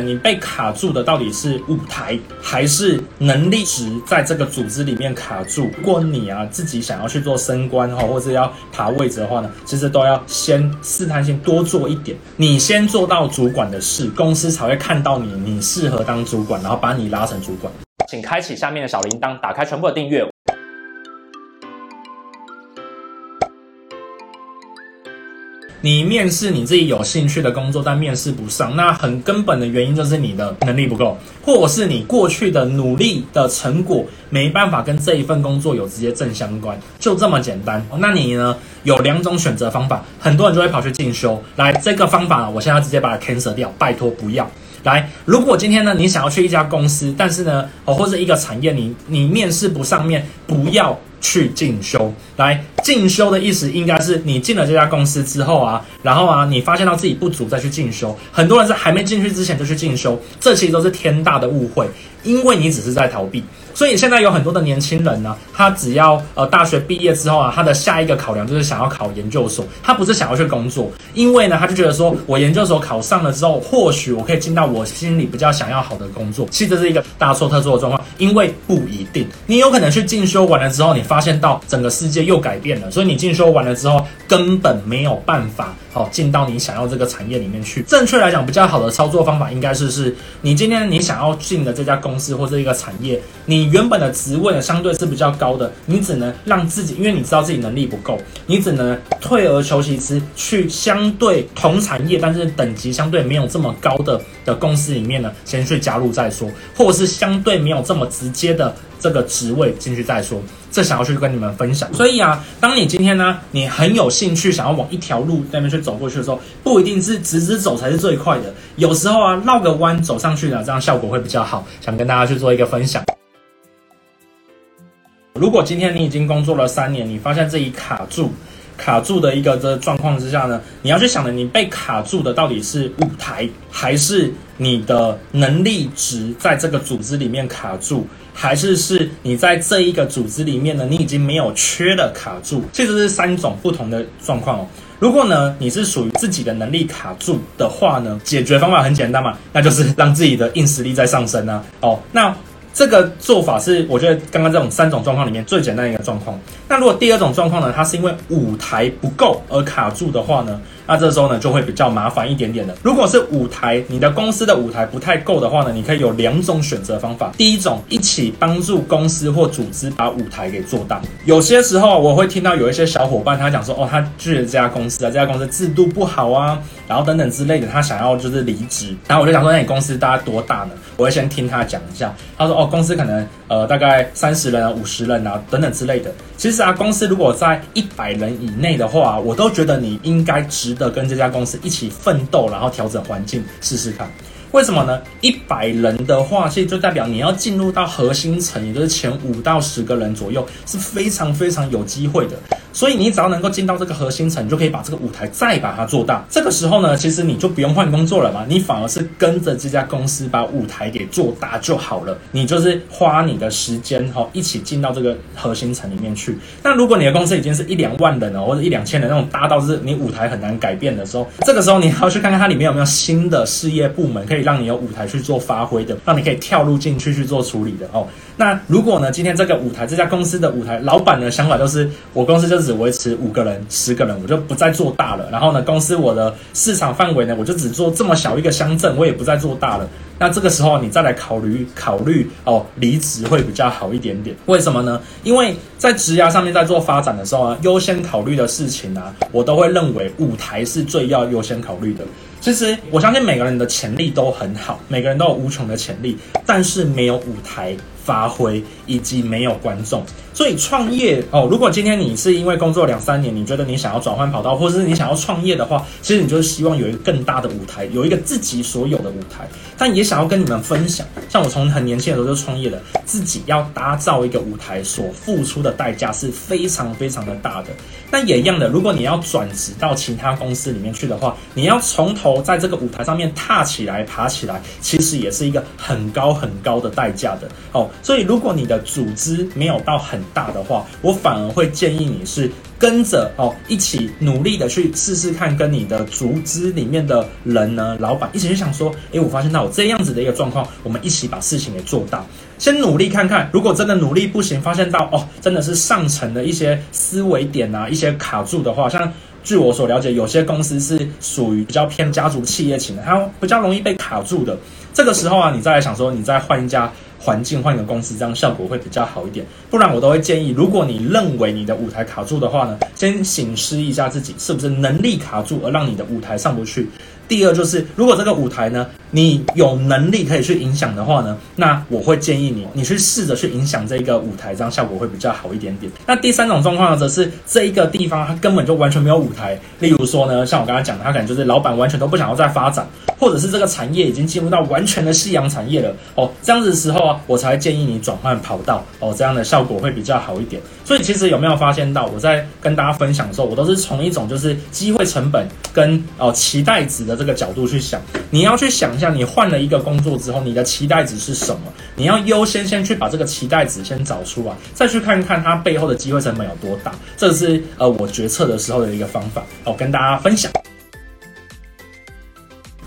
你被卡住的到底是舞台，还是能力值在这个组织里面卡住？如果你啊自己想要去做升官哈，或者要爬位置的话呢，其实都要先试探性多做一点。你先做到主管的事，公司才会看到你，你适合当主管，然后把你拉成主管。请开启下面的小铃铛，打开全部的订阅。你面试你自己有兴趣的工作，但面试不上，那很根本的原因就是你的能力不够，或者是你过去的努力的成果没办法跟这一份工作有直接正相关，就这么简单。那你呢，有两种选择方法，很多人就会跑去进修。来，这个方法我现在直接把它 cancel 掉，拜托不要。来，如果今天呢，你想要去一家公司，但是呢，哦，或者一个产业，你你面试不上面，不要。去进修，来进修的意思应该是你进了这家公司之后啊，然后啊，你发现到自己不足再去进修。很多人是还没进去之前就去进修，这其实都是天大的误会，因为你只是在逃避。所以现在有很多的年轻人呢，他只要呃大学毕业之后啊，他的下一个考量就是想要考研究所，他不是想要去工作，因为呢，他就觉得说我研究所考上了之后，或许我可以进到我心里比较想要好的工作。其实这是一个大错特错的状况，因为不一定，你有可能去进修完了之后，你发现到整个世界又改变了，所以你进修完了之后根本没有办法。好，进到你想要这个产业里面去。正确来讲，比较好的操作方法应该是：是你今天你想要进的这家公司或者一个产业，你原本的职位呢相对是比较高的，你只能让自己，因为你知道自己能力不够，你只能退而求其次，去相对同产业但是等级相对没有这么高的的公司里面呢，先去加入再说，或者是相对没有这么直接的。这个职位进去再说，这想要去跟你们分享。所以啊，当你今天呢，你很有兴趣想要往一条路那边去走过去的时候，不一定是直直走才是最快的，有时候啊，绕个弯走上去呢，这样效果会比较好。想跟大家去做一个分享。如果今天你已经工作了三年，你发现自己卡住。卡住的一个这状况之下呢，你要去想的，你被卡住的到底是舞台，还是你的能力值在这个组织里面卡住，还是是你在这一个组织里面呢，你已经没有缺了卡住？其实是三种不同的状况哦。如果呢，你是属于自己的能力卡住的话呢，解决方法很简单嘛，那就是让自己的硬实力在上升啊。哦，那。这个做法是我觉得刚刚这种三种状况里面最简单的一个状况。那如果第二种状况呢，它是因为舞台不够而卡住的话呢，那这时候呢就会比较麻烦一点点的。如果是舞台，你的公司的舞台不太够的话呢，你可以有两种选择方法。第一种，一起帮助公司或组织把舞台给做大。有些时候我会听到有一些小伙伴他讲说，哦，他去了这家公司啊，这家公司制度不好啊，然后等等之类的，他想要就是离职。然后我就想说，那你公司大概多大呢？我会先听他讲一下。他说，哦，公司可能呃大概三十人啊、五十人啊等等之类的。其实啊，公司如果在一百人以内的话，我都觉得你应该值得跟这家公司一起奋斗，然后调整环境试试看。为什么呢？一百人的话，其实就代表你要进入到核心层，也就是前五到十个人左右，是非常非常有机会的。所以你只要能够进到这个核心层，你就可以把这个舞台再把它做大。这个时候呢，其实你就不用换工作了嘛，你反而是跟着这家公司把舞台给做大就好了。你就是花你的时间哈，一起进到这个核心层里面去。那如果你的公司已经是一两万人了，或者一两千人那种大到是你舞台很难改变的时候，这个时候你还要去看看它里面有没有新的事业部门可以让你有舞台去做发挥的，让你可以跳入进去去做处理的哦。那如果呢，今天这个舞台这家公司的舞台，老板的想法就是我公司就。只维持五个人、十个人，我就不再做大了。然后呢，公司我的市场范围呢，我就只做这么小一个乡镇，我也不再做大了。那这个时候你再来考虑考虑哦，离职会比较好一点点。为什么呢？因为在职涯上面在做发展的时候啊，优先考虑的事情啊，我都会认为舞台是最要优先考虑的。其实我相信每个人的潜力都很好，每个人都有无穷的潜力，但是没有舞台。发挥以及没有观众，所以创业哦。如果今天你是因为工作两三年，你觉得你想要转换跑道，或者是你想要创业的话，其实你就是希望有一个更大的舞台，有一个自己所有的舞台。但也想要跟你们分享，像我从很年轻的时候就创业了，自己要打造一个舞台，所付出的代价是非常非常的大的。那也一样的，如果你要转职到其他公司里面去的话，你要从头在这个舞台上面踏起来、爬起来，其实也是一个很高很高的代价的哦。所以，如果你的组织没有到很大的话，我反而会建议你是跟着哦一起努力的去试试看，跟你的组织里面的人呢，老板一起去想说，诶，我发现到我这样子的一个状况，我们一起把事情给做大。先努力看看，如果真的努力不行，发现到哦，真的是上层的一些思维点啊，一些卡住的话，像据我所了解，有些公司是属于比较偏家族企业型的，它比较容易被卡住的。这个时候啊，你再来想说，你再换一家环境，换一个公司，这样效果会比较好一点。不然我都会建议，如果你认为你的舞台卡住的话呢，先醒思一下自己是不是能力卡住，而让你的舞台上不去。第二就是，如果这个舞台呢，你有能力可以去影响的话呢，那我会建议你，你去试着去影响这个舞台，这样效果会比较好一点点。那第三种状况呢，则是这一个地方它根本就完全没有舞台。例如说呢，像我刚才讲的，它可能就是老板完全都不想要再发展，或者是这个产业已经进入到完全的夕阳产业了哦，这样子的时候啊，我才建议你转换跑道哦，这样的效果会比较好一点。所以其实有没有发现到，我在跟大家分享的时候，我都是从一种就是机会成本跟哦期待值的这个角度去想。你要去想一下，你换了一个工作之后，你的期待值是什么？你要优先先去把这个期待值先找出来，再去看看它背后的机会成本有多大。这是呃我决策的时候的一个方法，哦，跟大家分享。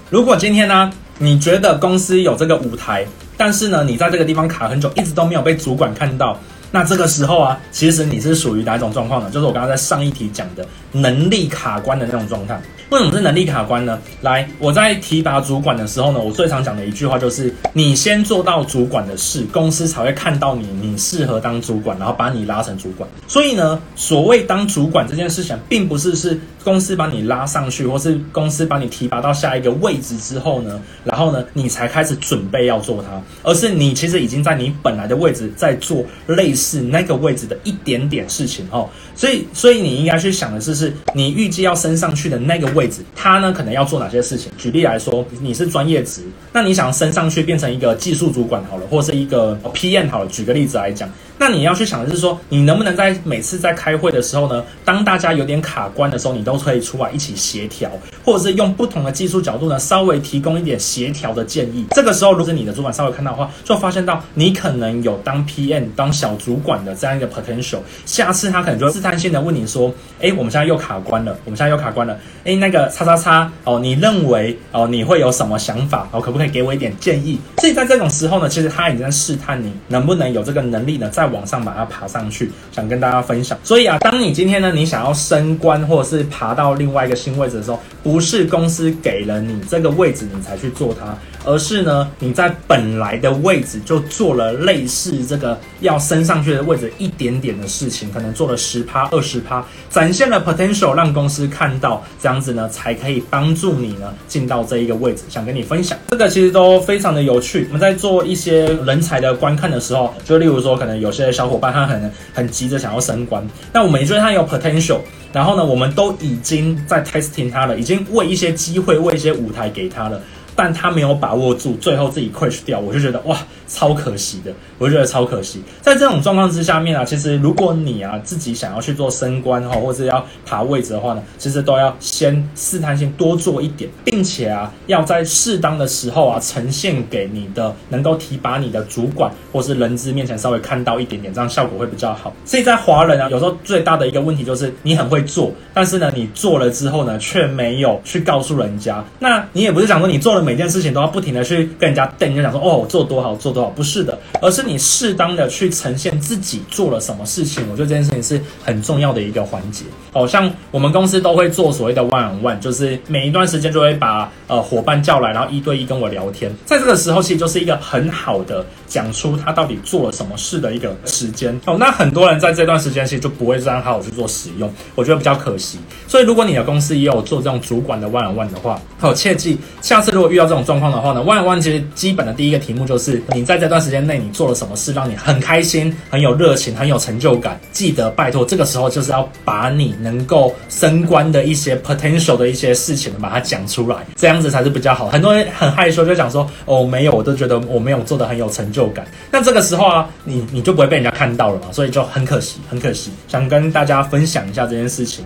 如果今天呢，你觉得公司有这个舞台，但是呢，你在这个地方卡很久，一直都没有被主管看到。那这个时候啊，其实你是属于哪一种状况呢？就是我刚刚在上一题讲的能力卡关的那种状态。为什么是能力卡关呢？来，我在提拔主管的时候呢，我最常讲的一句话就是：你先做到主管的事，公司才会看到你，你适合当主管，然后把你拉成主管。所以呢，所谓当主管这件事情，并不是是公司把你拉上去，或是公司把你提拔到下一个位置之后呢，然后呢，你才开始准备要做它，而是你其实已经在你本来的位置在做类似那个位置的一点点事情哦。所以，所以你应该去想的是，是你预计要升上去的那个位。位置，他呢可能要做哪些事情？举例来说，你是专业职，那你想升上去变成一个技术主管好了，或是一个 PM 好了。举个例子来讲。那你要去想的是说，你能不能在每次在开会的时候呢，当大家有点卡关的时候，你都可以出来一起协调，或者是用不同的技术角度呢，稍微提供一点协调的建议。这个时候，如果你的主管稍微看到的话，就发现到你可能有当 PM、当小主管的这样一个 potential。下次他可能就试探性的问你说：“哎，我们现在又卡关了，我们现在又卡关了。哎，那个叉叉叉哦，你认为哦你会有什么想法？哦，可不可以给我一点建议？”所以在这种时候呢，其实他已经在试探你能不能有这个能力呢，在。往上把它爬上去，想跟大家分享。所以啊，当你今天呢，你想要升官或者是爬到另外一个新位置的时候，不是公司给了你这个位置，你才去做它。而是呢，你在本来的位置就做了类似这个要升上去的位置一点点的事情，可能做了十趴、二十趴，展现了 potential，让公司看到，这样子呢，才可以帮助你呢进到这一个位置。想跟你分享，这个其实都非常的有趣。我们在做一些人才的观看的时候，就例如说，可能有些小伙伴他很很急着想要升官，那我们也觉得他有 potential，然后呢，我们都已经在 testing 他了，已经为一些机会、为一些舞台给他了。但他没有把握住，最后自己 crash 掉，我就觉得哇，超可惜的，我就觉得超可惜。在这种状况之下面啊，其实如果你啊自己想要去做升官哈，或者要爬位置的话呢，其实都要先试探性多做一点，并且啊要在适当的时候啊呈现给你的能够提拔你的主管或是人资面前稍微看到一点点，这样效果会比较好。所以在华人啊，有时候最大的一个问题就是你很会做，但是呢你做了之后呢却没有去告诉人家，那你也不是想说你做了。每件事情都要不停的去跟人家瞪，就讲说哦，我做多好，做多好，不是的，而是你适当的去呈现自己做了什么事情。我觉得这件事情是很重要的一个环节。哦，像我们公司都会做所谓的 one on one，就是每一段时间就会把呃伙伴叫来，然后一对一跟我聊天。在这个时候，其实就是一个很好的讲出他到底做了什么事的一个时间。哦，那很多人在这段时间其实就不会这样好好去做使用，我觉得比较可惜。所以如果你的公司也有做这种主管的 one on one 的话，哦，切记下次如果遇到这种状况的话呢，one on one 其实基本的第一个题目就是你在这段时间内你做了什么事让你很开心、很有热情、很有成就感。记得拜托，这个时候就是要把你能够升官的一些 potential 的一些事情把它讲出来，这样子才是比较好。很多人很害羞，就讲说哦没有，我都觉得我没有做的很有成就感。那这个时候啊，你你就不会被人家看到了嘛，所以就很可惜，很可惜。想跟大家分享一下这件事情。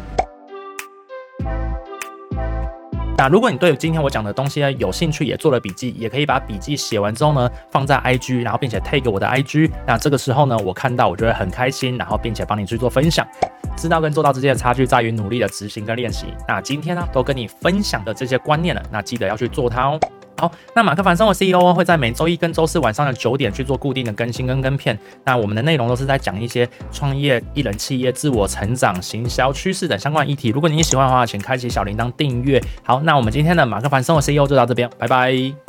那如果你对今天我讲的东西呢有兴趣，也做了笔记，也可以把笔记写完之后呢放在 IG，然后并且 tag 我的 IG。那这个时候呢，我看到我就会很开心，然后并且帮你去做分享。知道跟做到之间的差距在于努力的执行跟练习。那今天呢，都跟你分享的这些观念了，那记得要去做它哦。好，那马克凡生活 CEO 会在每周一跟周四晚上的九点去做固定的更新跟跟片。那我们的内容都是在讲一些创业、艺人企业、自我成长、行销趋势等相关议题。如果你喜欢的话，请开启小铃铛订阅。好，那我们今天的马克凡生活 CEO 就到这边，拜拜。